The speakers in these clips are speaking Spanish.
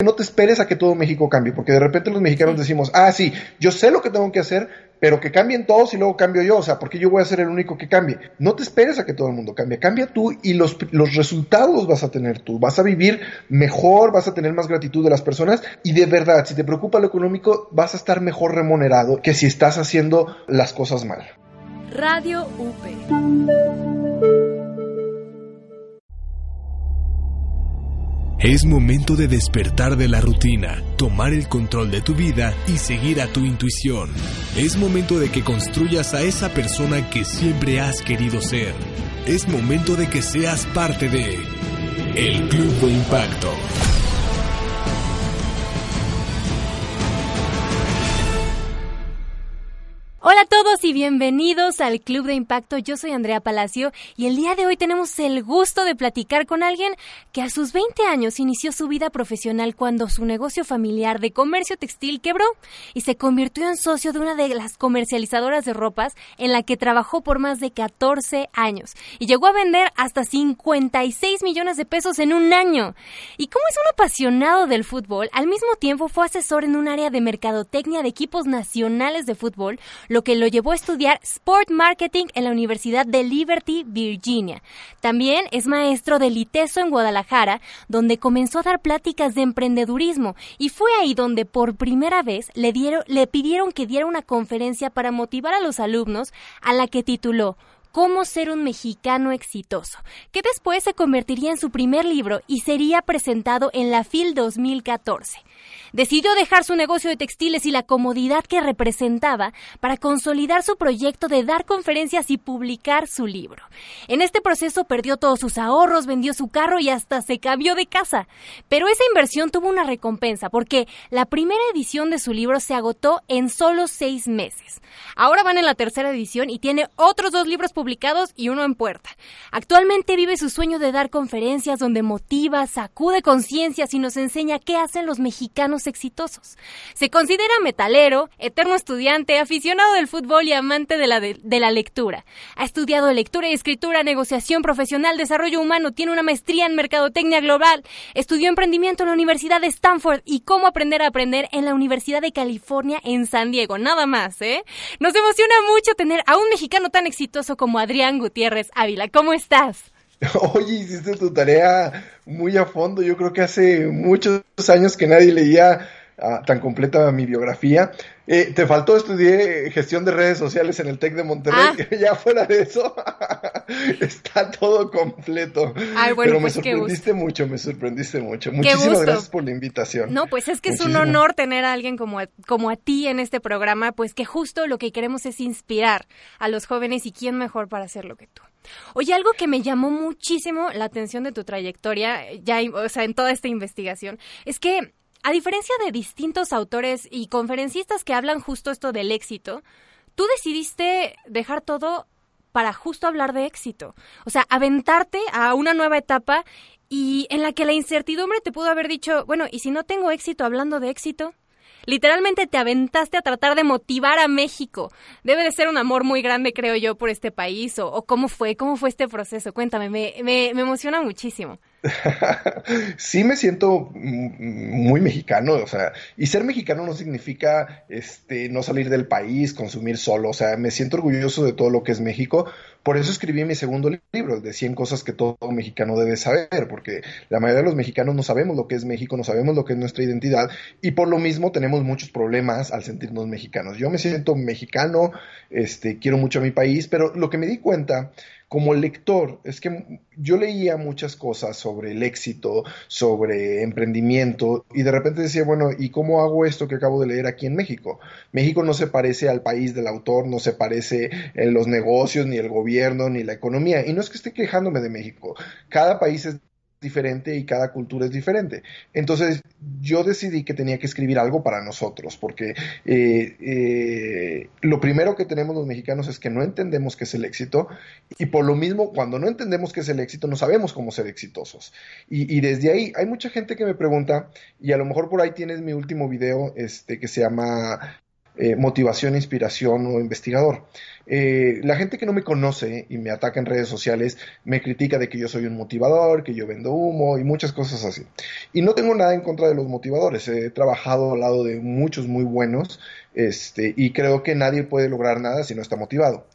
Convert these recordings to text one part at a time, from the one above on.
No te esperes a que todo México cambie, porque de repente los mexicanos decimos, ah, sí, yo sé lo que tengo que hacer, pero que cambien todos y luego cambio yo, o sea, porque yo voy a ser el único que cambie. No te esperes a que todo el mundo cambie, cambia tú y los, los resultados vas a tener tú, vas a vivir mejor, vas a tener más gratitud de las personas y de verdad, si te preocupa lo económico, vas a estar mejor remunerado que si estás haciendo las cosas mal. Radio UP. Es momento de despertar de la rutina, tomar el control de tu vida y seguir a tu intuición. Es momento de que construyas a esa persona que siempre has querido ser. Es momento de que seas parte de El Club de Impacto. Y bienvenidos al Club de Impacto. Yo soy Andrea Palacio y el día de hoy tenemos el gusto de platicar con alguien que a sus 20 años inició su vida profesional cuando su negocio familiar de comercio textil quebró y se convirtió en socio de una de las comercializadoras de ropas en la que trabajó por más de 14 años y llegó a vender hasta 56 millones de pesos en un año. Y como es un apasionado del fútbol, al mismo tiempo fue asesor en un área de mercadotecnia de equipos nacionales de fútbol, lo que lo llevó a estudiar Sport Marketing en la Universidad de Liberty, Virginia. También es maestro de Liteso en Guadalajara, donde comenzó a dar pláticas de emprendedurismo y fue ahí donde por primera vez le, dieron, le pidieron que diera una conferencia para motivar a los alumnos a la que tituló Cómo ser un mexicano exitoso, que después se convertiría en su primer libro y sería presentado en la FIL 2014 decidió dejar su negocio de textiles y la comodidad que representaba para consolidar su proyecto de dar conferencias y publicar su libro. En este proceso perdió todos sus ahorros, vendió su carro y hasta se cambió de casa. Pero esa inversión tuvo una recompensa porque la primera edición de su libro se agotó en solo seis meses. Ahora van en la tercera edición y tiene otros dos libros publicados y uno en puerta. Actualmente vive su sueño de dar conferencias donde motiva, sacude conciencias y nos enseña qué hacen los mexicanos exitosos. Se considera metalero, eterno estudiante, aficionado del fútbol y amante de la, de, la lectura. Ha estudiado lectura y escritura, negociación profesional, desarrollo humano, tiene una maestría en mercadotecnia global, estudió emprendimiento en la Universidad de Stanford y cómo aprender a aprender en la Universidad de California en San Diego. Nada más, ¿eh? Nos emociona mucho tener a un mexicano tan exitoso como Adrián Gutiérrez Ávila. ¿Cómo estás? Oye, hiciste tu tarea muy a fondo. Yo creo que hace muchos años que nadie leía ah, tan completa mi biografía. Eh, te faltó estudiar gestión de redes sociales en el TEC de Monterrey. Ah. ya fuera de eso, está todo completo. Ay, bueno, Pero me pues sorprendiste mucho, me sorprendiste mucho. Muchísimas gracias por la invitación. No, pues es que es un honor tener a alguien como, como a ti en este programa, pues que justo lo que queremos es inspirar a los jóvenes y quién mejor para hacerlo que tú. Oye, algo que me llamó muchísimo la atención de tu trayectoria, ya, o sea, en toda esta investigación, es que a diferencia de distintos autores y conferencistas que hablan justo esto del éxito, tú decidiste dejar todo para justo hablar de éxito. O sea, aventarte a una nueva etapa y en la que la incertidumbre te pudo haber dicho, bueno, ¿y si no tengo éxito hablando de éxito? Literalmente te aventaste a tratar de motivar a México. Debe de ser un amor muy grande, creo yo, por este país. ¿O, cómo fue? ¿Cómo fue este proceso? Cuéntame, me, me, me emociona muchísimo. sí me siento muy mexicano, o sea, y ser mexicano no significa este no salir del país, consumir solo, o sea, me siento orgulloso de todo lo que es México, por eso escribí mi segundo libro, de 100 cosas que todo mexicano debe saber, porque la mayoría de los mexicanos no sabemos lo que es México, no sabemos lo que es nuestra identidad, y por lo mismo tenemos muchos problemas al sentirnos mexicanos. Yo me siento mexicano, este, quiero mucho a mi país, pero lo que me di cuenta como lector, es que yo leía muchas cosas sobre el éxito, sobre emprendimiento, y de repente decía, bueno, ¿y cómo hago esto que acabo de leer aquí en México? México no se parece al país del autor, no se parece en los negocios, ni el gobierno, ni la economía. Y no es que esté quejándome de México, cada país es diferente y cada cultura es diferente. Entonces yo decidí que tenía que escribir algo para nosotros, porque eh, eh, lo primero que tenemos los mexicanos es que no entendemos qué es el éxito y por lo mismo cuando no entendemos qué es el éxito no sabemos cómo ser exitosos. Y, desde ahí hay mucha gente que me pregunta y a lo mejor por ahí tienes mi último video este, que se llama eh, motivación, inspiración o investigador. Eh, la gente que no me conoce y me ataca en redes sociales me critica de que yo soy un motivador, que yo vendo humo y muchas cosas así. Y no tengo nada en contra de los motivadores. He trabajado al lado de muchos muy buenos este, y creo que nadie puede lograr nada si no está motivado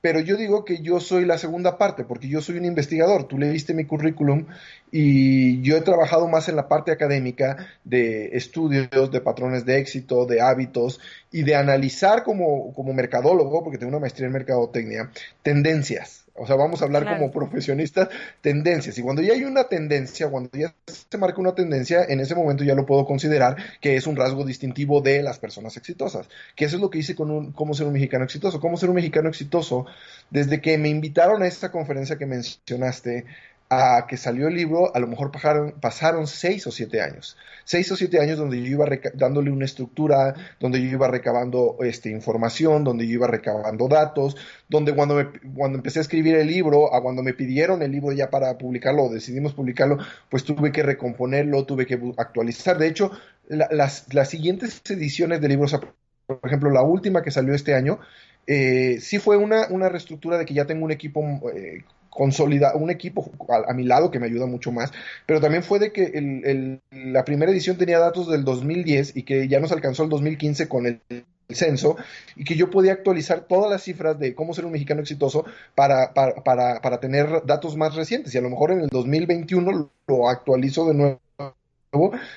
pero yo digo que yo soy la segunda parte, porque yo soy un investigador. Tú leíste mi currículum y yo he trabajado más en la parte académica de estudios, de patrones de éxito, de hábitos y de analizar como, como mercadólogo, porque tengo una maestría en mercadotecnia, tendencias. O sea, vamos a hablar como profesionistas, tendencias. Y cuando ya hay una tendencia, cuando ya se marca una tendencia, en ese momento ya lo puedo considerar que es un rasgo distintivo de las personas exitosas. Que eso es lo que hice con un, cómo ser un mexicano exitoso. Cómo ser un mexicano exitoso, desde que me invitaron a esta conferencia que mencionaste, a que salió el libro, a lo mejor pasaron, pasaron seis o siete años. Seis o siete años donde yo iba dándole una estructura, donde yo iba recabando este, información, donde yo iba recabando datos, donde cuando, me, cuando empecé a escribir el libro, a cuando me pidieron el libro ya para publicarlo, decidimos publicarlo, pues tuve que recomponerlo, tuve que actualizar. De hecho, las, las siguientes ediciones del libro, por ejemplo, la última que salió este año, eh, sí fue una, una reestructura de que ya tengo un equipo eh, consolidar un equipo a, mi lado que me ayuda mucho más, pero también fue de que el, la primera edición tenía datos del 2010 y que ya nos alcanzó el 2015 con el, censo y que yo podía actualizar todas las cifras de cómo ser un mexicano exitoso para, para, para, para tener datos más recientes y a lo mejor en el 2021 lo actualizo de nuevo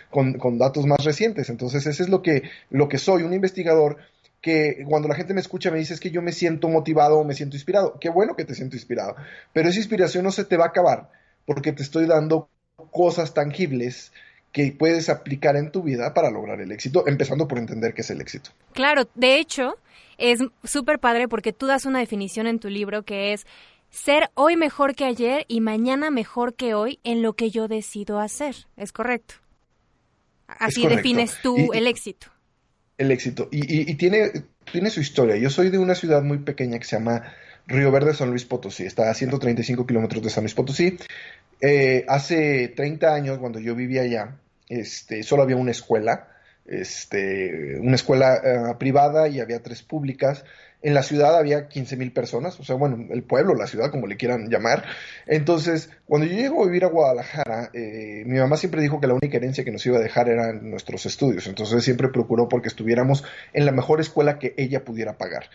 con, con datos más recientes. Entonces, ese es lo que, lo que soy, un investigador que cuando la gente me escucha me dice es que yo me siento motivado o me siento inspirado. Qué bueno que te siento inspirado, pero esa inspiración no se te va a acabar porque te estoy dando cosas tangibles que puedes aplicar en tu vida para lograr el éxito, empezando por entender qué es el éxito. Claro, de hecho, es súper padre porque tú das una definición en tu libro que es ser hoy mejor que ayer y mañana mejor que hoy en lo que yo decido hacer. ¿Es correcto? Así defines tú el éxito el éxito. Y, tiene, tiene su historia. Yo soy de una ciudad muy pequeña que se llama Río Verde, San Luis Potosí. Está a 135 kilómetros de San Luis Potosí. Eh, hace 30 años, cuando yo vivía allá, este, solo había una escuela, este, una escuela eh, privada y había tres públicas. En la ciudad había 15 mil personas, o sea, bueno, el pueblo, la ciudad, como le quieran llamar. Entonces, cuando yo llego a vivir a Guadalajara, eh, mi mamá siempre dijo que la única herencia que nos iba a dejar eran nuestros estudios. Entonces, siempre procuró porque estuviéramos en la mejor escuela que ella pudiera pagar.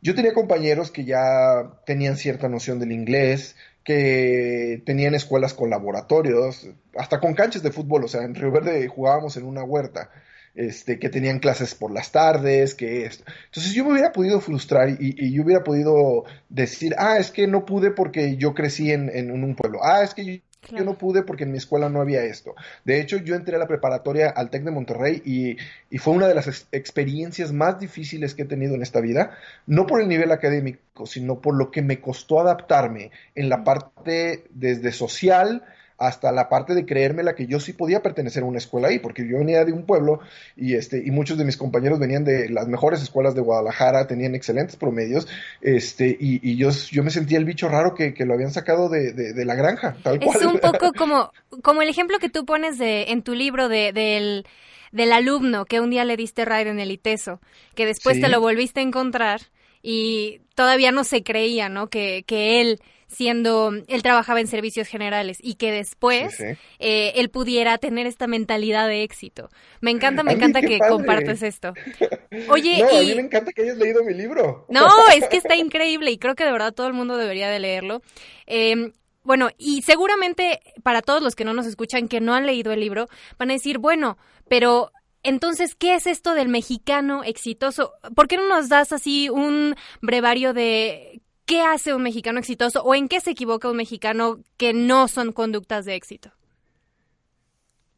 Yo tenía compañeros que ya tenían cierta noción del inglés, que tenían escuelas con laboratorios, hasta con canchas de fútbol, o sea, en Río Verde jugábamos en una huerta este, que tenían clases por las tardes, que esto. Entonces yo me hubiera podido frustrar y, yo hubiera podido decir, ah, es que no pude porque yo crecí en, en un pueblo, ah, es que yo, yo, no pude porque en mi escuela no había esto. De hecho, yo entré a la preparatoria al TEC de Monterrey y, y fue una de las experiencias más difíciles que he tenido en esta vida, no por el nivel académico, sino por lo que me costó adaptarme en la parte desde social, hasta la parte de creérmela que yo sí podía pertenecer a una escuela ahí, porque yo venía de un pueblo y este y muchos de mis compañeros venían de las mejores escuelas de Guadalajara, tenían excelentes promedios, este y, yo, yo me sentía el bicho raro que, lo habían sacado de, la granja, tal cual. Es un poco como, como el ejemplo que tú pones de, en tu libro de, del, del alumno que un día le diste raid en el ITESO, que después te lo volviste a encontrar y todavía no se creía, ¿no? Que, que él siendo, él trabajaba en servicios generales y que después eh, él pudiera tener esta mentalidad de éxito. Me encanta, me encanta que compartes esto. Oye, a mí me encanta que hayas leído mi libro. No, es que está increíble y creo que de verdad todo el mundo debería de leerlo. Em, bueno, y seguramente para todos los que no nos escuchan, que no han leído el libro, van a decir, bueno, pero entonces, ¿qué es esto del mexicano exitoso? ¿Por qué no nos das así un brevario de ¿qué hace un mexicano exitoso o en qué se equivoca un mexicano que no son conductas de éxito?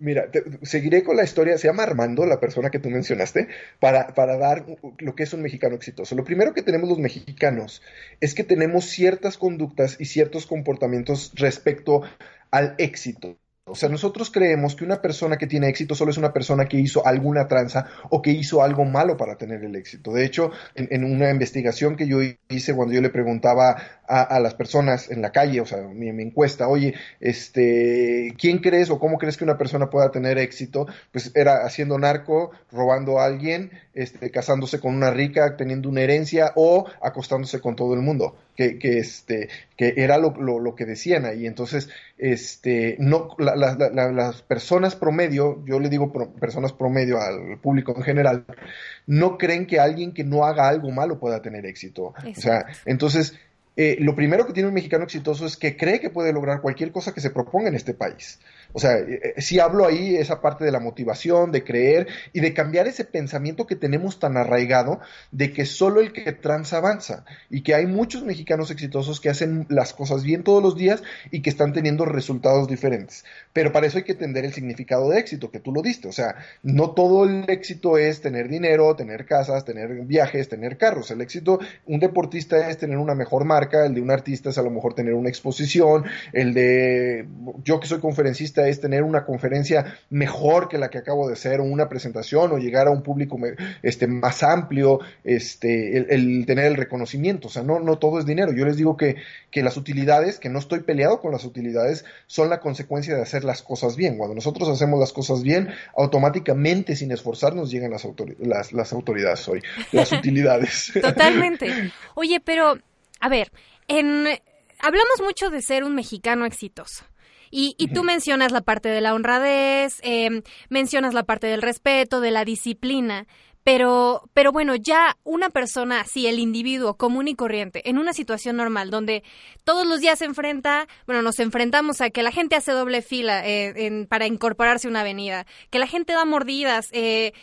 Mira, seguiré con la historia. Se llama Armando, la persona que tú mencionaste, para, para dar lo que es un mexicano exitoso. Lo primero que tenemos los mexicanos es que tenemos ciertas conductas y ciertos comportamientos respecto al éxito. O sea, nosotros creemos que una persona que tiene éxito solo es una persona que hizo alguna tranza o que hizo algo malo para tener el éxito. De hecho, en, una investigación que yo hice cuando yo le preguntaba a, las personas en la calle, o sea, mi, encuesta, oye, este, ¿quién crees o cómo crees que una persona pueda tener éxito? Pues era haciendo narco, robando a alguien, este, casándose con una rica, teniendo una herencia o acostándose con todo el mundo, que, que, este, que era lo, lo, que decían ahí. Entonces, este, no, las personas promedio, yo le digo personas promedio al público en general, no creen que alguien que no haga algo malo pueda tener éxito. O sea, entonces, eh, lo primero que tiene un mexicano exitoso es que cree que puede lograr cualquier cosa que se proponga en este país. O sea, eh, eh, si hablo ahí esa parte de la motivación, de creer y de cambiar ese pensamiento que tenemos tan arraigado de que solo el que transa avanza y que hay muchos mexicanos exitosos que hacen las cosas bien todos los días y que están teniendo resultados diferentes. Pero para eso hay que entender el significado de éxito, que tú lo diste. O sea, no todo el éxito es tener dinero, tener casas, tener viajes, tener carros. El éxito, un deportista es tener una mejor marca, el de un artista es a lo mejor tener una exposición, el de yo que soy conferencista es tener una conferencia mejor que la que acabo de hacer, o una presentación, o llegar a un público este, más amplio, este, el, tener el reconocimiento. O sea, no, no todo es dinero. Yo les digo que, que las utilidades, que no estoy peleado con las utilidades, son la consecuencia de hacer las cosas bien. Cuando nosotros hacemos las cosas bien, automáticamente, sin esforzarnos, llegan las, las, las autoridades hoy, las utilidades. Totalmente. Oye, pero, a ver, en hablamos mucho de ser un mexicano exitoso. Y, y tú mencionas la parte de la honradez, eh, mencionas la parte del respeto, de la disciplina. Pero, pero bueno, ya una persona así, el individuo común y corriente, en una situación normal donde todos los días se enfrenta, bueno, nos enfrentamos a que la gente hace doble fila eh, para incorporarse a una avenida, que la gente da mordidas, eh,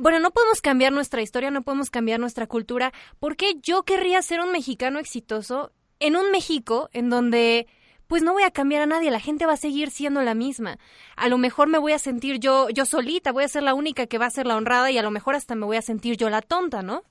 bueno, no podemos cambiar nuestra historia, no podemos cambiar nuestra cultura. ¿Por qué yo querría ser un mexicano exitoso en un México en donde pues no voy a cambiar a nadie, la gente va a seguir siendo la misma. A lo mejor me voy a sentir yo, yo solita, voy a ser la única que va a ser la honrada y a lo mejor hasta me voy a sentir yo la tonta, ¿no?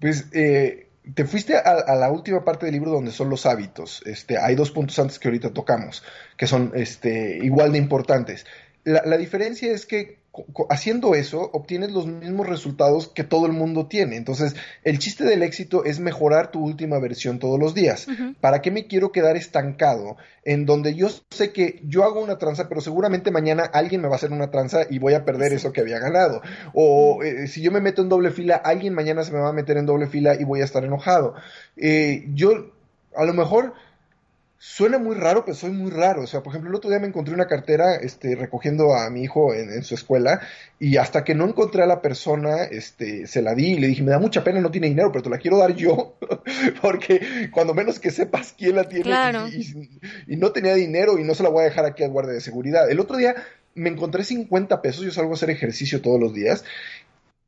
Pues eh, te fuiste a, la última parte del libro donde son los hábitos. Este, hay dos puntos antes que ahorita tocamos, que son este, igual de importantes. La, la diferencia es que haciendo eso obtienes los mismos resultados que todo el mundo tiene. Entonces, el chiste del éxito es mejorar tu última versión todos los días. ¿Para qué me quiero quedar estancado en donde yo sé que yo hago una tranza, pero seguramente mañana alguien me va a hacer una tranza y voy a perder eso que había ganado? O eh, si yo me meto en doble fila, alguien mañana se me va a meter en doble fila y voy a estar enojado. Eh, yo, a lo mejor Suena muy raro, pero soy muy raro. O sea, por ejemplo, el otro día me encontré una cartera este, recogiendo a mi hijo en, su escuela y hasta que no encontré a la persona, este, se la di y le dije, me da mucha pena, no tiene dinero, pero te la quiero dar yo, porque cuando menos que sepas quién la tiene y, no tenía dinero y no se la voy a dejar aquí al guardia de seguridad. El otro día me encontré 50 pesos, yo salgo a hacer ejercicio todos los días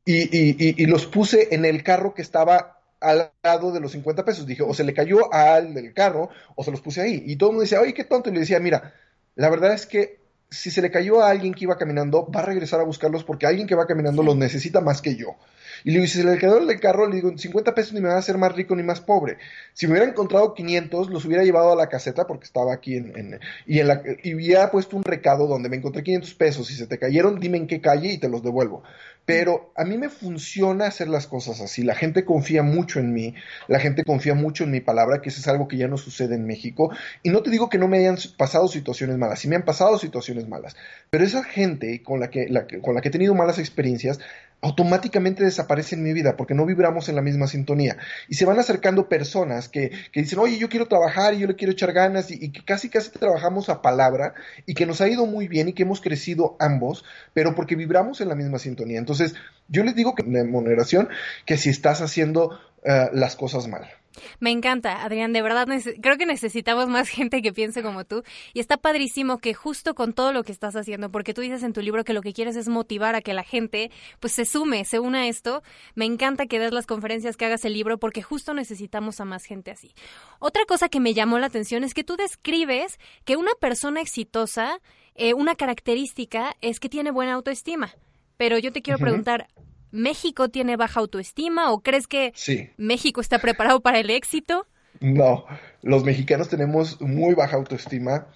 y, y los puse en el carro que estaba al lado de los 50 pesos. Dije, o se le cayó al del carro o se los puse ahí. Y todo el mundo decía, oye, qué tonto. Y le decía, mira, la verdad es que si se le cayó a alguien que iba caminando, va a regresar a buscarlos porque alguien que va caminando los necesita más que yo. Y le digo, si le quedó el carro, le digo, 50 pesos ni me va a hacer más rico ni más pobre. Si me hubiera encontrado 500, los hubiera llevado a la caseta porque estaba aquí en, y en la, y hubiera puesto un recado donde me encontré 500 pesos. Si se te cayeron, dime en qué calle y te los devuelvo. Pero a mí me funciona hacer las cosas así. La gente confía mucho en mí, la gente confía mucho en mi palabra, que eso es algo que ya no sucede en México. Y no te digo que no me hayan pasado situaciones malas, sí me han pasado situaciones malas. Pero esa gente con la que, con la que he tenido malas experiencias, automáticamente desaparece en mi vida porque no vibramos en la misma sintonía. Y se van acercando personas que, que dicen, oye, yo quiero trabajar y yo le quiero echar ganas y, que casi casi trabajamos a palabra y que nos ha ido muy bien y que hemos crecido ambos, pero porque vibramos en la misma sintonía. Entonces, yo les digo que en moderación que si estás haciendo eh, las cosas mal. Me encanta, Adrián, de verdad creo que necesitamos más gente que piense como tú y está padrísimo que justo con todo lo que estás haciendo, porque tú dices en tu libro que lo que quieres es motivar a que la gente pues se sume, se una a esto. Me encanta que des las conferencias, que hagas el libro, porque justo necesitamos a más gente así. Otra cosa que me llamó la atención es que tú describes que una persona exitosa eh, una característica es que tiene buena autoestima. Pero yo te quiero preguntar, ¿México tiene baja autoestima o crees que México está preparado para el éxito? No, los mexicanos tenemos muy baja autoestima.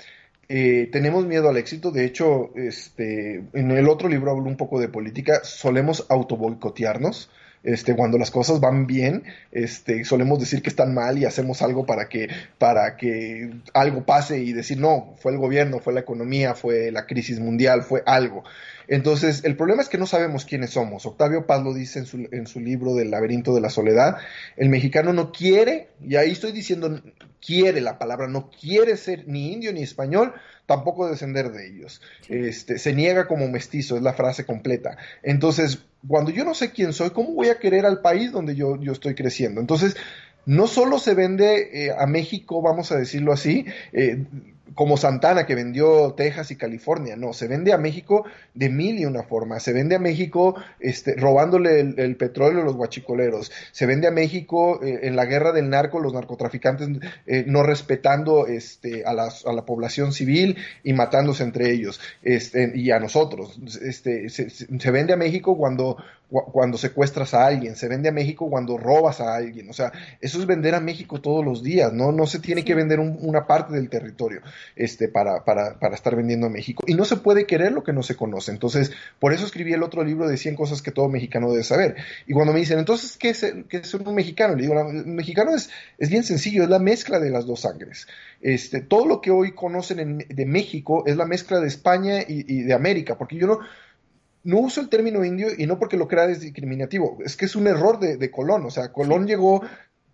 Eh, tenemos miedo al éxito. De hecho, este, en el otro libro hablo un poco de política. Solemos autoboicotearnos. Este, cuando las cosas van bien, este, solemos decir que están mal y hacemos algo para que, para que algo pase y decir, no, fue el gobierno, fue la economía, fue la crisis mundial, fue algo. Entonces, el problema es que no sabemos quiénes somos. Octavio Paz lo dice en su, en su libro del laberinto de la soledad. El mexicano no quiere, y ahí estoy diciendo quiere la palabra, no quiere ser ni indio ni español, tampoco descender de ellos. Este, se niega como mestizo, es la frase completa. Entonces, cuando yo no sé quién soy, ¿cómo voy a querer al país donde yo, yo estoy creciendo? Entonces, no solo se vende eh, a México, vamos a decirlo así, eh, como Santana que vendió Texas y California, no, se vende a México de mil y una forma, se vende a México este, robándole el, petróleo a los guachicoleros, se vende a México eh, en la guerra del narco, los narcotraficantes eh, no respetando este, a, la, a, la, población civil y matándose entre ellos este, y a nosotros, este, se vende a México cuando cuando secuestras a alguien, se vende a México cuando robas a alguien, o sea, eso es vender a México todos los días, ¿no? No se tiene que vender una parte del territorio este, para, para, para, estar vendiendo a México. Y no se puede querer lo que no se conoce. Entonces, por eso escribí el otro libro de 100 cosas que todo mexicano debe saber. Y cuando me dicen, entonces, ¿qué es, qué es un mexicano? Le digo, el mexicano es, es bien sencillo, es la mezcla de las dos sangres. Este, todo lo que hoy conocen de México es la mezcla de España y, y de América, porque yo no, no uso el término indio y no porque lo crea discriminativo, es que es un error de, Colón, o sea, Colón llegó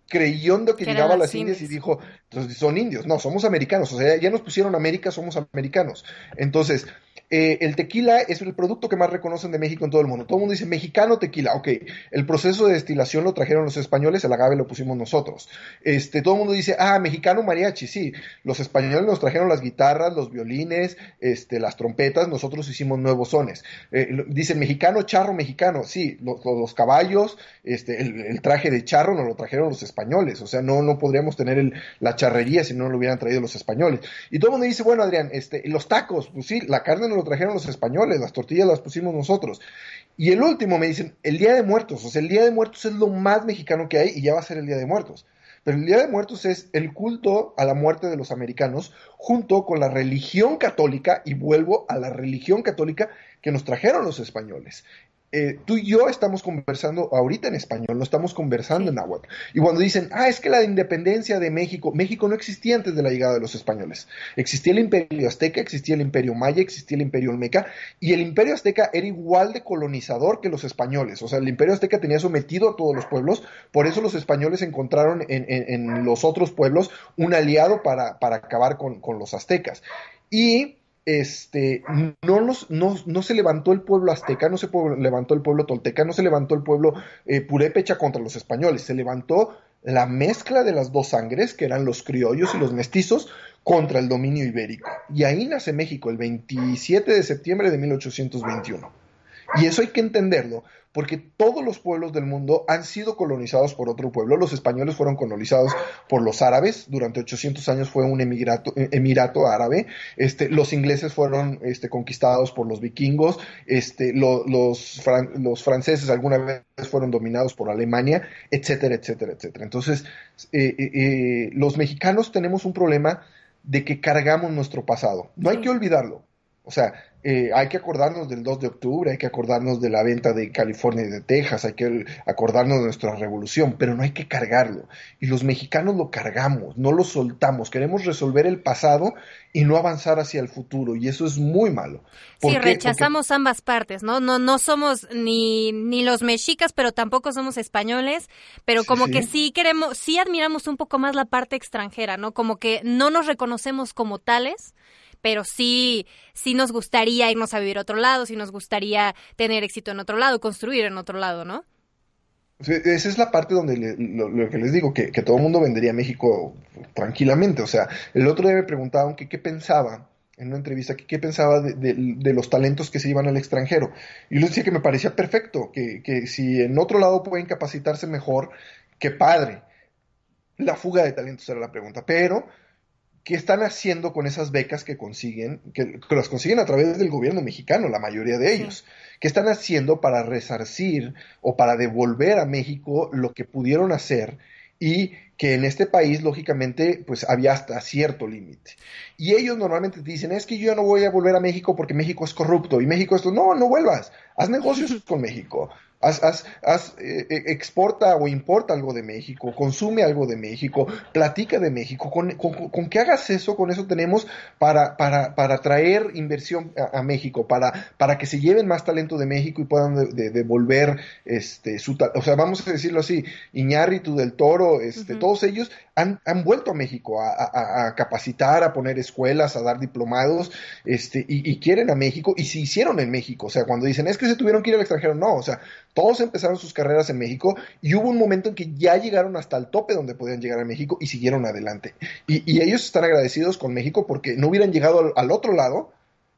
creyendo que, llegaba a las Indias y dijo, entonces son indios, no, somos americanos, o sea, ya nos pusieron América, somos americanos. Entonces, eh, el tequila es el producto que más reconocen de México en todo el mundo. Todo el mundo dice mexicano tequila. Ok, el proceso de destilación lo trajeron los españoles, el agave lo pusimos nosotros. Este, todo el mundo dice, ah, mexicano mariachi. Sí, los españoles nos trajeron las guitarras, los violines, este, las trompetas, nosotros hicimos nuevos sones. Eh, mexicano, charro, mexicano. Sí, los, caballos, este, el, traje de charro nos lo trajeron los españoles. O sea, no, no podríamos tener la charrería si no lo hubieran traído los españoles. Y todo el mundo dice, bueno, Adrián, este, los tacos, pues sí, la carne no lo trajeron los españoles, las tortillas las pusimos nosotros. Y el último me dicen, el Día de Muertos, o sea, el Día de Muertos es lo más mexicano que hay y ya va a ser el Día de Muertos. Pero el Día de Muertos es el culto a la muerte de los americanos junto con la religión católica, y vuelvo a la religión católica que nos trajeron los españoles. Eh, tú y yo estamos conversando ahorita en español, no estamos conversando en náhuatl. Y cuando dicen, ah, es que la independencia de México, México no existía antes de la llegada de los españoles. Existía el imperio azteca, existía el imperio maya, existía el imperio olmeca, y el imperio azteca era igual de colonizador que los españoles. O sea, el imperio azteca tenía sometido a todos los pueblos, por eso los españoles encontraron en, los otros pueblos un aliado para, acabar con, con los Y este, no, no, se levantó el pueblo azteca, no se levantó el pueblo tolteca, no se levantó el pueblo eh, purépecha contra los españoles, se levantó la mezcla de las dos sangres, que eran los criollos y los mestizos, contra el dominio ibérico. Y ahí nace México, el 27 de septiembre de 1821. Y eso hay que entenderlo, porque todos los pueblos del mundo han sido colonizados por otro pueblo. Los españoles fueron colonizados por los árabes, durante 800 años fue un emirato, eh, emirato árabe. Este, los ingleses fueron este, conquistados por los vikingos, este, los, los franceses alguna vez fueron dominados por Alemania, etcétera, etcétera, etcétera. Entonces, eh, eh, los mexicanos tenemos un problema de que cargamos nuestro pasado. No hay que olvidarlo. O sea, eh, hay que acordarnos del 2 de octubre, hay que acordarnos de la venta de California y de Texas, hay que acordarnos de nuestra revolución, pero no hay que cargarlo. Y los mexicanos lo cargamos, no lo soltamos, queremos resolver el pasado y no avanzar hacia el futuro, y eso es muy malo. Sí, rechazamos ambas partes, ¿no? No, no somos ni, ni los mexicas, pero tampoco somos españoles, pero como que sí queremos, sí admiramos un poco más la parte extranjera, ¿no? Como que no nos reconocemos como tales pero sí, sí nos gustaría irnos a vivir a otro lado, sí nos gustaría tener éxito en otro lado, construir en otro lado, ¿no? esa es la parte donde lo, que les digo, que, todo el mundo vendería México tranquilamente. O sea, el otro día me preguntaban que qué pensaba en una entrevista qué pensaba de, los talentos que se iban al extranjero. Y yo les decía que me parecía perfecto, que, que si en otro lado pueden capacitarse mejor, qué padre. La fuga de talentos era la pregunta. Pero ¿qué están haciendo con esas becas que consiguen, que, las consiguen a través del gobierno mexicano, la mayoría de ellos? ¿Qué están haciendo para resarcir o para devolver a México lo que pudieron hacer y que en este país, lógicamente, pues había hasta cierto límite. Y ellos normalmente te dicen, es que yo no voy a volver a México porque México es corrupto y México esto, no, no vuelvas, haz negocios con México, Haz, haz, eh, eh, exporta o importa algo de México, consume algo de México, platica de México. Con, con, que hagas eso, con eso tenemos para, para, para traer inversión a, México, para, para que se lleven más talento de México y puedan devolver este, su O sea, vamos a decirlo así, Iñárritu del Toro, este, todos ellos han, han, vuelto a México a, a, capacitar, a poner escuelas, a dar diplomados, este, y, y quieren a México y se hicieron en México. O sea, cuando dicen es que se tuvieron que ir al extranjero, no, o sea, todos empezaron sus carreras en México y hubo un momento en que ya llegaron hasta el tope donde podían llegar a México y siguieron adelante. Y, ellos están agradecidos con México porque no hubieran llegado al otro lado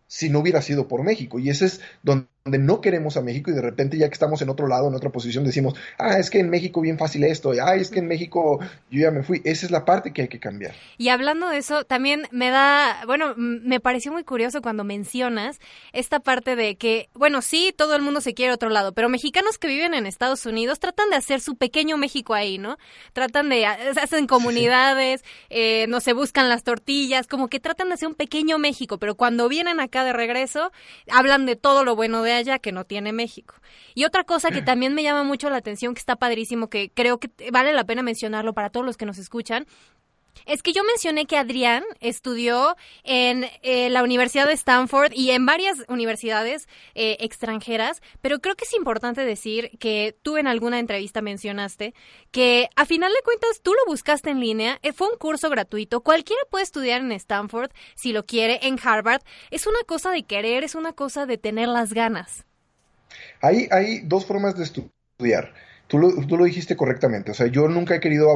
si no hubiera sido por México. Y ese es donde donde no queremos a México y de repente ya que estamos en otro lado, en otra posición, decimos, ah, es que en México bien fácil esto, y, ah, es que en México yo ya me fui. Esa es la parte que hay que cambiar. Y hablando de eso, también me da, bueno, me pareció muy curioso cuando mencionas esta parte de que, bueno, sí, todo el mundo se quiere a otro lado, pero mexicanos que viven en Estados Unidos tratan de hacer su pequeño México ahí, ¿no? Tratan de, hacen comunidades, eh, no se buscan las tortillas, como que tratan de hacer un pequeño México, pero cuando vienen acá de regreso, hablan de todo lo bueno de allá que no tiene México. Y otra cosa que también me llama mucho la atención, que está padrísimo, que creo que vale la pena mencionarlo para todos los que nos escuchan, es que yo mencioné que Adrián estudió en eh, la Universidad de Stanford y en varias universidades eh, extranjeras, pero creo que es importante decir que tú en alguna entrevista mencionaste que a final de cuentas tú lo buscaste en línea, eh, fue un curso gratuito, cualquiera puede estudiar en Stanford si lo quiere, en Harvard, es una cosa de querer, es una cosa de tener las ganas. Hay, hay dos formas de estudiar. Tú lo, lo, dijiste correctamente, o sea, yo nunca he querido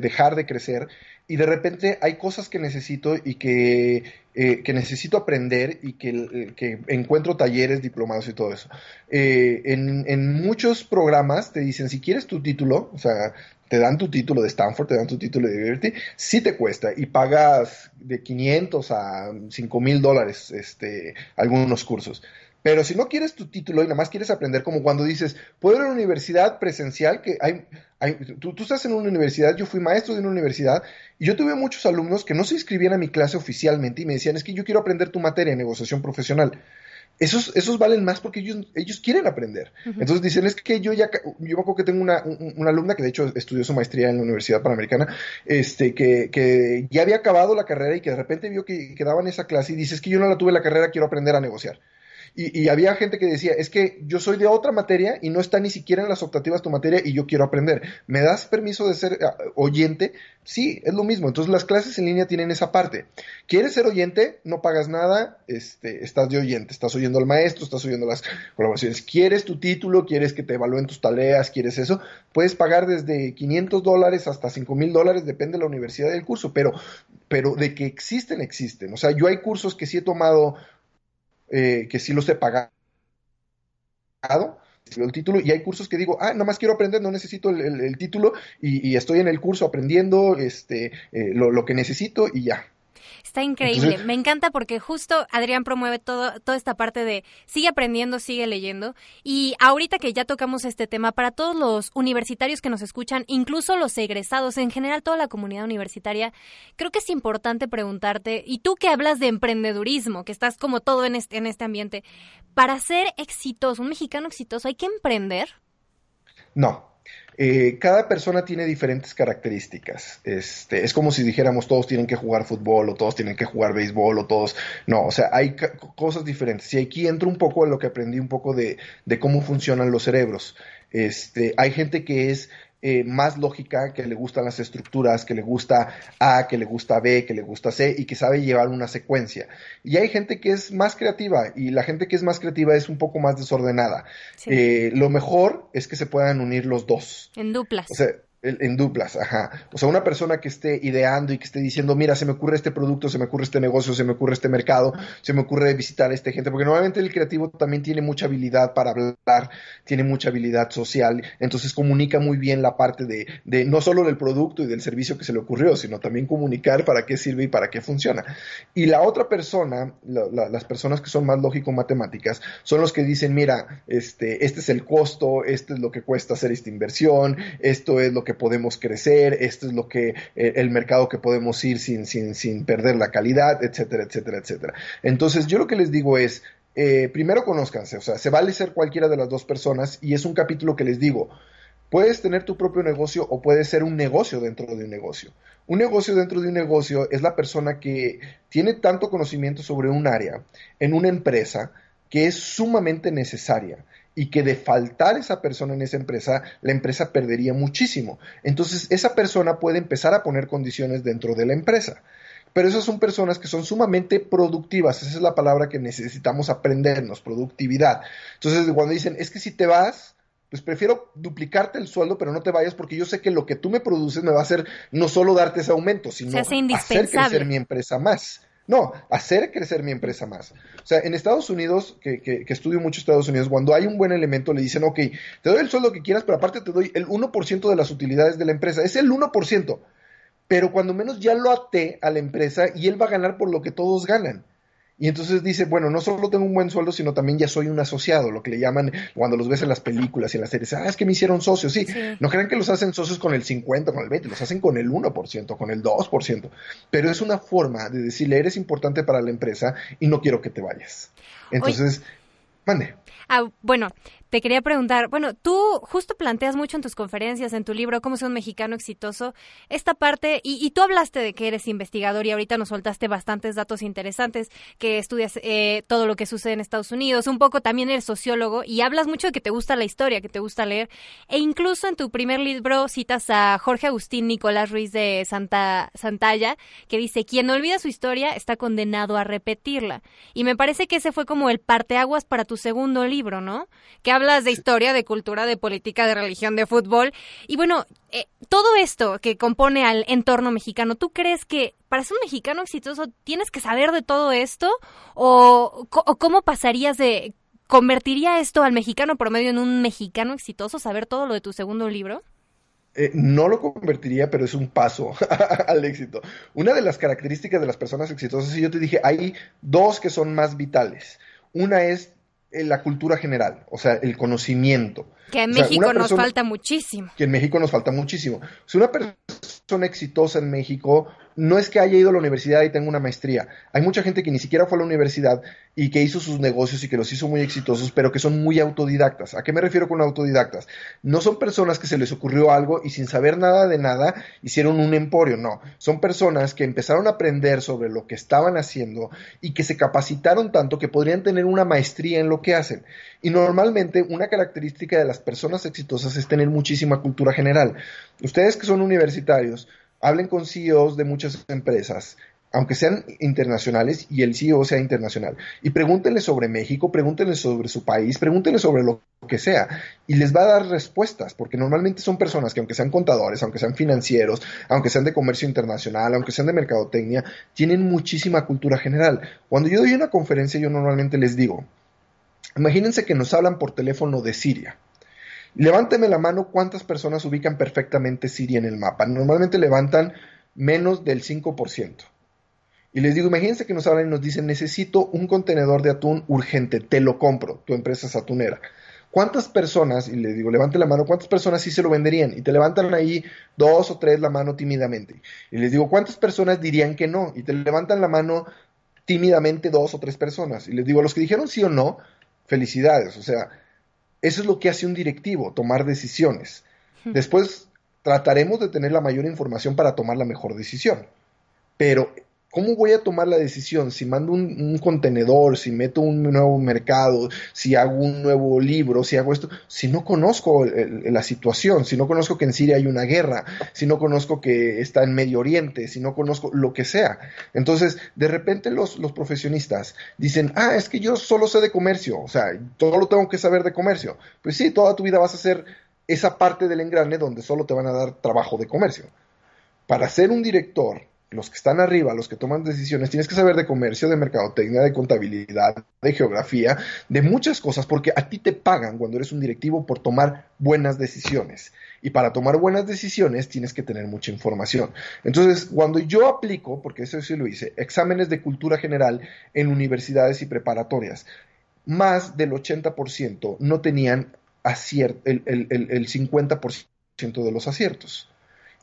dejar de crecer y de repente hay cosas que necesito y que, eh, que necesito aprender y que, encuentro talleres, diplomados y todo eso. Eh, en, en, muchos programas te dicen, si quieres tu título, o sea, te dan tu título de Stanford, te dan tu título de Liberty, sí te cuesta y pagas de 500 a 5 mil dólares este, algunos cursos. Pero si no quieres tu título y nada más quieres aprender, como cuando dices, puedo ir a una universidad presencial, que hay, hay tú, tú, estás en una universidad, yo fui maestro de una universidad, y yo tuve muchos alumnos que no se inscribían a mi clase oficialmente y me decían, es que yo quiero aprender tu materia de negociación profesional. Esos, esos valen más porque ellos, ellos quieren aprender. Entonces dicen, es que yo ya, yo me acuerdo que tengo una, una, alumna que de hecho estudió su maestría en la Universidad Panamericana, este, que, que ya había acabado la carrera y que de repente vio que, que daban esa clase y dice, es que yo no la tuve la carrera, quiero aprender a negociar. Y, había gente que decía, es que yo soy de otra materia y no está ni siquiera en las optativas tu materia y yo quiero aprender. ¿Me das permiso de ser ah, oyente? Sí, es lo mismo. Entonces las clases en línea tienen esa parte. ¿Quieres ser oyente? No pagas nada, este, estás de oyente, estás oyendo al maestro, estás oyendo las colaboraciones. ¿Quieres tu título? ¿Quieres que te evalúen tus tareas? ¿Quieres eso? Puedes pagar desde 500 dólares hasta 5 mil dólares, depende de la universidad del curso, pero, pero de que existen, existen. O sea, yo hay cursos que sí he tomado eh, que sí los he pagado, el título, y hay cursos que digo, ah, nada más quiero aprender, no necesito el, título, y, estoy en el curso aprendiendo este, eh, lo, que necesito y ya. Está increíble. Me encanta porque justo Adrián promueve todo, toda esta parte de sigue aprendiendo, sigue leyendo. Y ahorita que ya tocamos este tema, para todos los universitarios que nos escuchan, incluso los egresados, en general toda la comunidad universitaria, creo que es importante preguntarte, y tú que hablas de emprendedurismo, que estás como todo en este, en este ambiente, para ser exitoso, un mexicano exitoso, ¿hay que emprender? No, eh, cada persona tiene diferentes características. Este, es como si dijéramos todos tienen que jugar fútbol o todos tienen que jugar béisbol o todos... No, o sea, hay cosas diferentes. Y aquí entro un poco en lo que aprendí un poco de, de cómo funcionan los cerebros. Este, hay gente que es eh, más lógica, que le gustan las estructuras, que le gusta A, que le gusta B, que le gusta C y que sabe llevar una secuencia. Y hay gente que es más creativa y la gente que es más creativa es un poco más desordenada. Eh, lo mejor es que se puedan unir los dos. En duplas. O sea, en duplas, ajá. O sea, una persona que esté ideando y que esté diciendo, mira, se me ocurre este producto, se me ocurre este negocio, se me ocurre este mercado, se me ocurre visitar a esta gente, porque normalmente el creativo también tiene mucha habilidad para hablar, tiene mucha habilidad social, entonces comunica muy bien la parte de, de no solo del producto y del servicio que se le ocurrió, sino también comunicar para qué sirve y para qué funciona. Y la otra persona, las personas que son más lógico-matemáticas, son los que dicen, mira, este, este es el costo, este es lo que cuesta hacer esta inversión, esto es lo que podemos crecer, esto es lo que eh, el mercado que podemos ir sin, sin, sin perder la calidad, etcétera, etcétera, etcétera. Entonces, yo lo que les digo es, eh, primero conózcanse, o sea, se vale ser cualquiera de las dos personas y es un capítulo que les digo, puedes tener tu propio negocio o puedes ser un negocio dentro de un negocio. Un negocio dentro de un negocio es la persona que tiene tanto conocimiento sobre un área en una empresa que es sumamente necesaria y que de faltar esa persona en esa empresa, la empresa perdería muchísimo. Entonces, esa persona puede empezar a poner condiciones dentro de la empresa. Pero esas son personas que son sumamente productivas, esa es la palabra que necesitamos aprendernos, productividad. Entonces, cuando dicen, es que si te vas, pues prefiero duplicarte el sueldo, pero no te vayas porque yo sé que lo que tú me produces me va a hacer no solo darte ese aumento, sino hacer crecer mi empresa más. No, hacer crecer mi empresa más. O sea, en Estados Unidos, que, que, estudio mucho Estados Unidos, cuando hay un buen elemento le dicen, ok, te doy el sueldo que quieras, pero aparte te doy el 1% de las utilidades de la empresa. Es el 1%. Pero cuando menos ya lo até a la empresa y él va a ganar por lo que todos ganan. Y entonces dice, bueno, no solo tengo un buen sueldo, sino también ya soy un asociado, lo que le llaman cuando los ves en las películas y en las series. Ah, es que me hicieron socios, sí. No crean que los hacen socios con el 50, con el 20, los hacen con el 1%, con el 2%. Pero es una forma de decirle, eres importante para la empresa y no quiero que te vayas. Entonces, mande. Ah, bueno, te quería preguntar, bueno, tú justo planteas mucho en tus conferencias, en tu libro, cómo ser un mexicano exitoso, esta parte, y, tú hablaste de que eres investigador y ahorita nos soltaste bastantes datos interesantes, que estudias eh, todo lo que sucede en Estados Unidos, un poco también eres sociólogo y hablas mucho de que te gusta la historia, que te gusta leer, e incluso en tu primer libro citas a Jorge Agustín Nicolás Ruiz de Santa, Santalla, que dice, quien olvida su historia está condenado a repetirla. Y me parece que ese fue como el parteaguas para tu segundo libro, ¿no? Que hablas de historia, de cultura, de política, de religión, de fútbol. Y bueno, eh, todo esto que compone al entorno mexicano, ¿tú crees que para ser un mexicano exitoso tienes que saber de todo esto? ¿O, cómo pasarías de... ¿Convertiría esto al mexicano promedio en un mexicano exitoso, saber todo lo de tu segundo libro? Eh, no lo convertiría, pero es un paso al éxito. Una de las características de las personas exitosas, y yo te dije, hay dos que son más vitales. Una es la cultura general, o sea, el conocimiento. Que en México nos falta muchísimo. Que en México nos falta muchísimo. Si una persona exitosa en México no es que haya ido a la universidad y tenga una maestría. Hay mucha gente que ni siquiera fue a la universidad y que hizo sus negocios y que los hizo muy exitosos, pero que son muy autodidactas. ¿A qué me refiero con autodidactas? No son personas que se les ocurrió algo y sin saber nada de nada hicieron un emporio, no. Son personas que empezaron a aprender sobre lo que estaban haciendo y que se capacitaron tanto que podrían tener una maestría en lo que hacen. Y normalmente una característica de las personas exitosas es tener muchísima cultura general. Ustedes que son universitarios, hablen con CEOs de muchas empresas, aunque sean internacionales y el CEO sea internacional, y pregúntenle sobre México, pregúntenle sobre su país, pregúntenle sobre lo que sea, y les va a dar respuestas, porque normalmente son personas que aunque sean contadores, aunque sean financieros, aunque sean de comercio internacional, aunque sean de mercadotecnia, tienen muchísima cultura general. Cuando yo doy una conferencia, yo normalmente les digo, imagínense que nos hablan por teléfono de Siria. Levánteme la mano cuántas personas ubican perfectamente Siria en el mapa. Normalmente levantan menos del 5%. Y les digo, imagínense que nos hablan y nos dicen, necesito un contenedor de atún urgente, te lo compro, tu empresa es atunera. ¿Cuántas personas, y les digo, levante la mano, cuántas personas sí se lo venderían? Y te levantan ahí dos o tres la mano tímidamente. Y les digo, ¿cuántas personas dirían que no? Y te levantan la mano tímidamente dos o tres personas. Y les digo, a los que dijeron sí o no, felicidades. O sea, eso es lo que hace un directivo, tomar decisiones. Después trataremos de tener la mayor información para tomar la mejor decisión. Pero ¿Cómo voy a tomar la decisión si mando un, contenedor, si meto un nuevo mercado, si hago un nuevo libro, si hago esto? Si no conozco la situación, si no conozco que en Siria hay una guerra, si no conozco que está en Medio Oriente, si no conozco lo que sea. Entonces, de repente los, los profesionistas dicen, ah, es que yo solo sé de comercio, o sea, todo lo tengo que saber de comercio. Pues sí, toda tu vida vas a ser esa parte del engrane donde solo te van a dar trabajo de comercio. Para ser un director, los que están arriba, los que toman decisiones, tienes que saber de comercio, de mercadotecnia, de contabilidad, de geografía, de muchas cosas, porque a ti te pagan cuando eres un directivo por tomar buenas decisiones. Y para tomar buenas decisiones tienes que tener mucha información. Entonces, cuando yo aplico, porque eso sí lo hice, exámenes de cultura general en universidades y preparatorias, más del 80% no tenían el, el, el 50% de los aciertos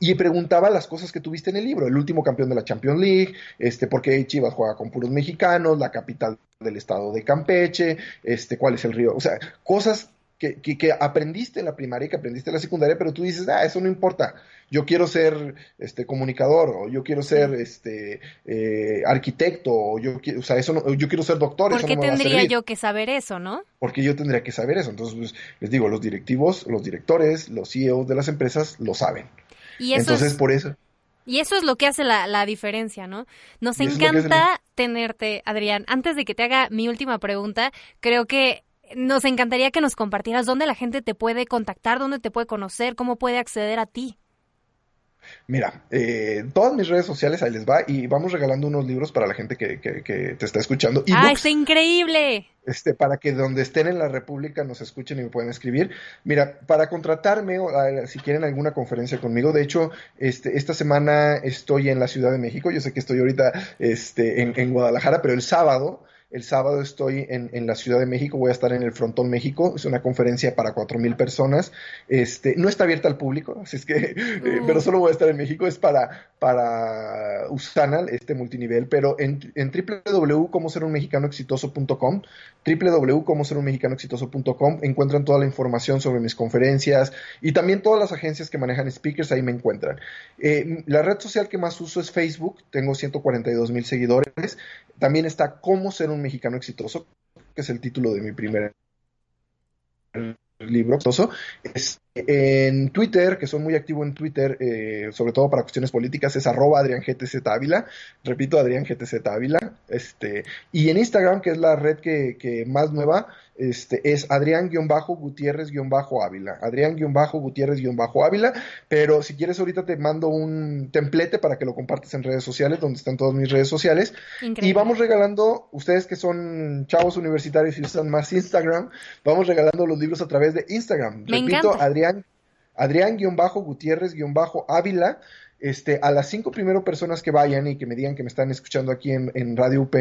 y preguntaba las cosas que tuviste en el libro, el último campeón de la Champions League, este, por qué Chivas juega con puros mexicanos, la capital del estado de Campeche, este, cuál es el río, o sea, cosas que, que, aprendiste en la primaria y que aprendiste en la secundaria, pero tú dices, ah, eso no importa, yo quiero ser este comunicador, o yo quiero ser este eh, arquitecto, o yo quiero, o sea, eso no, yo quiero ser doctor. ¿Por qué tendría yo que saber eso, no? Porque yo tendría que saber eso. Entonces, pues, les digo, los directivos, los directores, los CEOs de las empresas lo saben. Y eso Entonces, por eso. Y eso es lo que hace la, la diferencia, ¿no? Nos encanta tenerte, Adrián. Antes de que te haga mi última pregunta, creo que nos encantaría que nos compartieras dónde la gente te puede contactar, dónde te puede conocer, cómo puede acceder a ti. Mira, eh, todas mis redes sociales ahí les va y vamos regalando unos libros para la gente que, te está escuchando. ¡Ah, está increíble! Este, para que donde estén en la República nos escuchen y me puedan escribir. Mira, para contratarme, si quieren alguna conferencia conmigo, de hecho, este, esta semana estoy en la Ciudad de México, yo sé que estoy ahorita este, en, en Guadalajara, pero el sábado el sábado estoy en, la Ciudad de México, voy a estar en el Frontón México, es una conferencia para cuatro mil personas. Este, no está abierta al público, así es que, eh, pero solo voy a estar en México, es para, para Usana, este multinivel, pero en, en www.comoserunmexicanoexitoso.com, www.comoserunmexicanoexitoso.com encuentran toda la información sobre mis conferencias y también todas las agencias que manejan speakers, ahí me encuentran. Eh, la red social que más uso es Facebook, tengo 142 mil seguidores. También está Cómo ser un mexicano exitoso, que es el título de mi primer libro exitoso. Es, en Twitter, que soy muy activo en Twitter, eh, sobre todo para cuestiones políticas, es arroba Adrián GTZ Ávila. Repito, Adrián GTZ Ávila. Este, y en Instagram, que es la red que, que más nueva, este, es Adrián-Gutiérrez-Ávila. Adrián-Gutiérrez-Ávila. Pero si quieres, ahorita te mando un templete para que lo compartas en redes sociales, donde están todas mis redes sociales. Y vamos regalando, ustedes que son chavos universitarios y usan más Instagram, vamos regalando los libros a través de Instagram. Repito, Adrián, Adrián-Gutiérrez-Ávila. Este, a las cinco primeras personas que vayan y que me digan que me están escuchando aquí en, en Radio UP,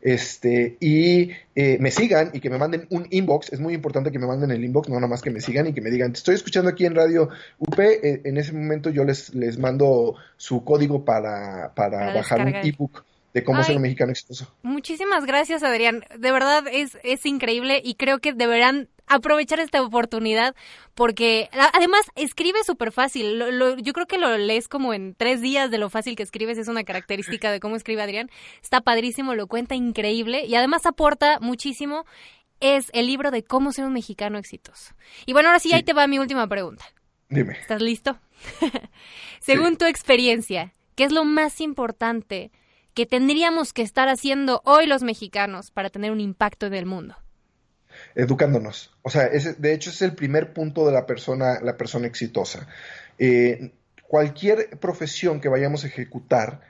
este, y eh, me sigan y que me manden un inbox. Es muy importante que me manden el inbox, no nada más que me sigan y que me digan, estoy escuchando aquí en Radio UP. Eh, en ese momento yo les, les mando su código para, para, bajar un ebook de cómo ser un mexicano exitoso. Muchísimas gracias, Adrián. De verdad es, es increíble y creo que deberán aprovechar esta oportunidad porque además escribe súper fácil. yo creo que lo lees como en tres días de lo fácil que escribes. Es una característica de cómo escribe Adrián. Está padrísimo, lo cuenta increíble y además aporta muchísimo. Es el libro de cómo ser un mexicano exitoso. Y bueno, ahora sí, ahí te va mi última pregunta. Dime. ¿Estás listo? Según tu experiencia, ¿qué es lo más importante que tendríamos que estar haciendo hoy los mexicanos para tener un impacto en el mundo? Educándonos. O sea, de hecho es el primer punto de la persona, la persona exitosa. Eh, cualquier profesión que vayamos a ejecutar,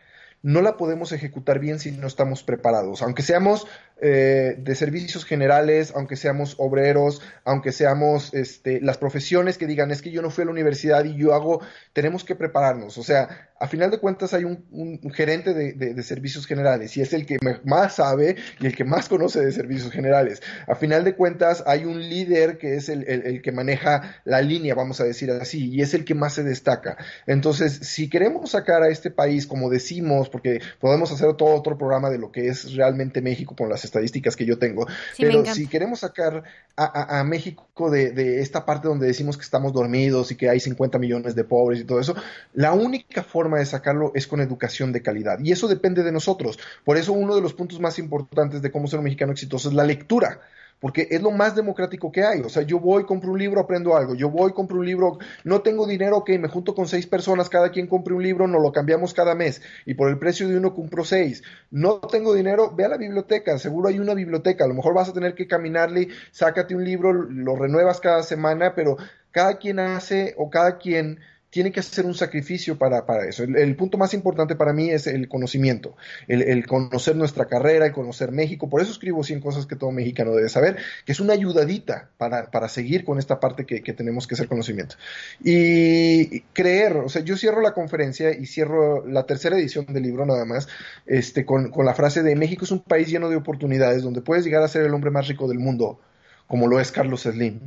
no la podemos ejecutar bien si no estamos preparados. Aunque seamos eh, de servicios generales, aunque seamos obreros, aunque seamos este, las profesiones que digan es que yo no fui a la universidad y yo hago, tenemos que prepararnos. O sea, a final de cuentas hay un, gerente de, servicios generales y es el que más sabe y el que más conoce de servicios generales. A final de cuentas hay un líder que es el, el que maneja la línea, vamos a decir así, y es el que más se destaca. Entonces, si queremos sacar a este país, como decimos, porque podemos hacer todo otro programa de lo que es realmente México con las estadísticas que yo tengo. Pero si queremos sacar a, México de, esta parte donde decimos que estamos dormidos y que hay 50 millones de pobres y todo eso, la única forma de sacarlo es con educación de calidad. Y eso depende de nosotros. Por eso uno de los puntos más importantes de cómo ser un mexicano exitoso es la lectura porque es lo más democrático que hay. O sea, yo voy, compro un libro, aprendo algo. Yo voy, compro un libro, no tengo dinero, ok, me junto con seis personas, cada quien compre un libro, nos lo cambiamos cada mes y por el precio de uno compro seis. No tengo dinero, ve a la biblioteca, seguro hay una biblioteca. A lo mejor vas a tener que caminarle, sácate un libro, lo renuevas cada semana, pero cada quien hace o cada quien tiene que hacer un sacrificio para, para eso. El, punto más importante para mí es el conocimiento, el, conocer nuestra carrera, el conocer México. Por eso escribo 100 cosas que todo mexicano debe saber, que es una ayudadita para, para seguir con esta parte que, tenemos que hacer conocimiento. Y creer, o sea, yo cierro la conferencia y cierro la tercera edición del libro nada más, este, con, con la frase de México es un país lleno de oportunidades donde puedes llegar a ser el hombre más rico del mundo, como lo es Carlos Slim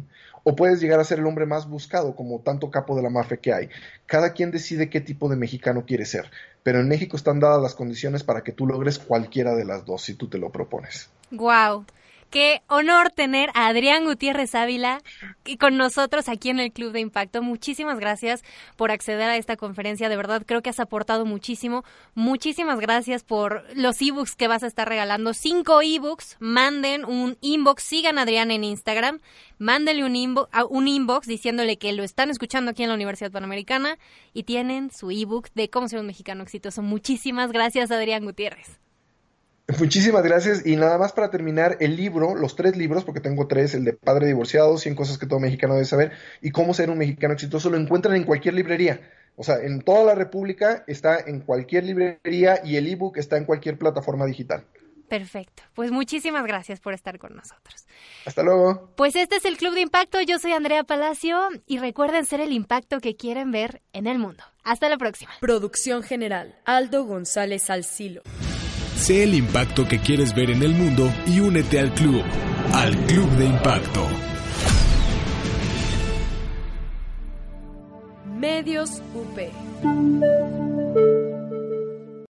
o puedes llegar a ser el hombre más buscado, como tanto capo de la mafia que hay. Cada quien decide qué tipo de mexicano quiere ser, pero en México están dadas las condiciones para que tú logres cualquiera de las dos si tú te lo propones. Wow. Qué honor tener a Adrián Gutiérrez Ávila con nosotros aquí en el Club de Impacto. Muchísimas gracias por acceder a esta conferencia. De verdad, creo que has aportado muchísimo. Muchísimas gracias por los ebooks que vas a estar regalando. Cinco ebooks. Manden un inbox. Sigan a Adrián en Instagram. Mándenle un, inbox, un inbox diciéndole que lo están escuchando aquí en la Universidad Panamericana y tienen su ebook de cómo ser un mexicano exitoso. Muchísimas gracias, Adrián Gutiérrez. Muchísimas gracias. Y nada más para terminar, el libro, los tres libros, porque tengo tres, el de Padre Divorciado, 100 cosas que todo mexicano debe saber, y cómo ser un mexicano exitoso, lo encuentran en cualquier librería. O sea, en toda la República está en cualquier librería y el ebook está en cualquier plataforma digital. Perfecto. Pues muchísimas gracias por estar con nosotros. Hasta luego. Pues este es el Club de Impacto. Yo soy Andrea Palacio y recuerden ser el impacto que quieren ver en el mundo. Hasta la próxima. Producción general. Aldo González Alcilo. Sé el impacto que quieres ver en el mundo y únete al club, al Club de Impacto. Medios UP.